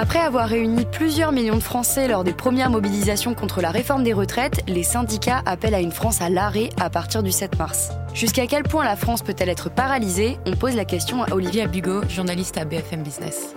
Après avoir réuni plusieurs millions de Français lors des premières mobilisations contre la réforme des retraites, les syndicats appellent à une France à l'arrêt à partir du 7 mars. Jusqu'à quel point la France peut-elle être paralysée? On pose la question à Olivier Bugot, journaliste à BFM Business.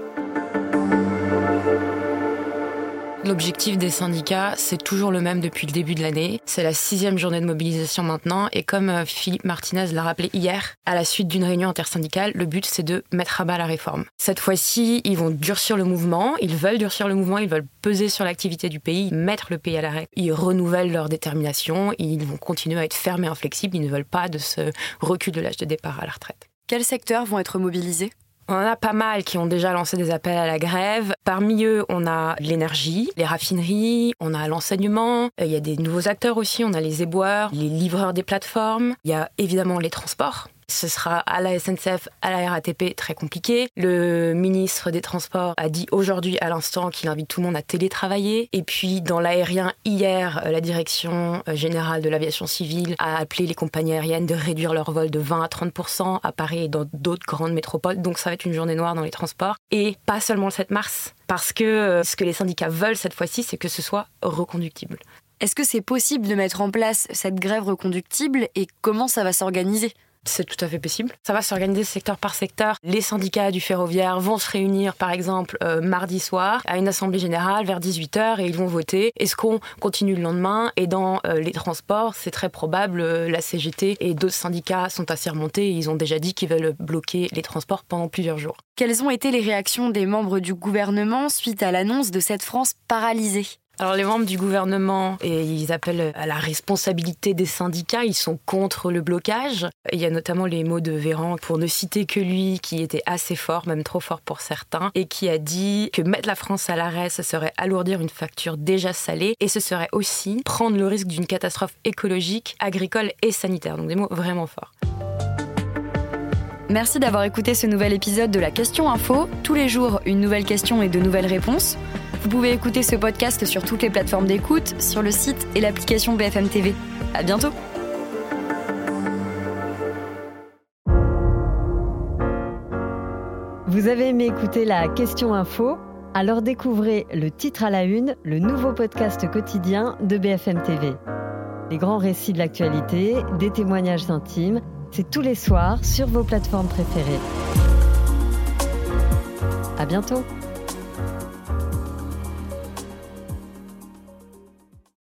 L'objectif des syndicats, c'est toujours le même depuis le début de l'année. C'est la sixième journée de mobilisation maintenant. Et comme euh, Philippe Martinez l'a rappelé hier, à la suite d'une réunion intersyndicale, le but, c'est de mettre à bas la réforme. Cette fois-ci, ils vont durcir le mouvement. Ils veulent durcir le mouvement. Ils veulent peser sur l'activité du pays, mettre le pays à l'arrêt. Ils renouvellent leur détermination. Ils vont continuer à être fermés, inflexibles. Ils ne veulent pas de ce recul de l'âge de départ à la retraite. Quels secteurs vont être mobilisés? On en a pas mal qui ont déjà lancé des appels à la grève. Parmi eux, on a l'énergie, les raffineries, on a l'enseignement, euh, il y a des nouveaux acteurs aussi, on a les éboueurs, les livreurs des plateformes, il y a évidemment les transports ce sera à la SNCF, à la RATP très compliqué. Le ministre des Transports a dit aujourd'hui à l'instant qu'il invite tout le monde à télétravailler. Et puis dans l'aérien, hier, euh, la direction euh, générale de l'aviation civile a appelé les compagnies aériennes de réduire leur vol de 20 à 30% à Paris et dans d'autres grandes métropoles. Donc ça va être une journée noire dans les transports. Et pas seulement le 7 mars, parce que euh, ce que les syndicats veulent cette fois-ci, c'est que ce soit reconductible. Est-ce que c'est possible de mettre en place cette grève reconductible et comment ça va s'organiser? C'est tout à fait possible. Ça va s'organiser secteur par secteur. Les syndicats du ferroviaire vont se réunir, par exemple, euh, mardi soir à une assemblée générale vers 18h et ils vont voter. Est-ce qu'on continue le lendemain? Et dans euh, les transports, c'est très probable, euh, la CGT et d'autres syndicats sont assez remontés et ils ont déjà dit qu'ils veulent bloquer les transports pendant plusieurs jours. Quelles ont été les réactions des membres du gouvernement suite à l'annonce de cette France paralysée? Alors les membres du gouvernement, et ils appellent à la responsabilité des syndicats, ils sont contre le blocage. Il y a notamment les mots de Véran, pour ne citer que lui, qui était assez fort, même trop fort pour certains, et qui a dit que mettre la France à l'arrêt, ce serait alourdir une facture déjà salée, et ce serait aussi prendre le risque d'une catastrophe écologique, agricole et sanitaire. Donc des mots vraiment forts. Merci d'avoir écouté ce nouvel épisode de la Question Info. Tous les jours, une nouvelle question et de nouvelles réponses. Vous pouvez écouter ce podcast sur toutes les plateformes d'écoute, sur le site et l'application BFM TV. À bientôt! Vous avez aimé écouter la question info? Alors découvrez le titre à la une, le nouveau podcast quotidien de BFM TV. Les grands récits de l'actualité, des témoignages intimes, c'est tous les soirs sur vos plateformes préférées. À bientôt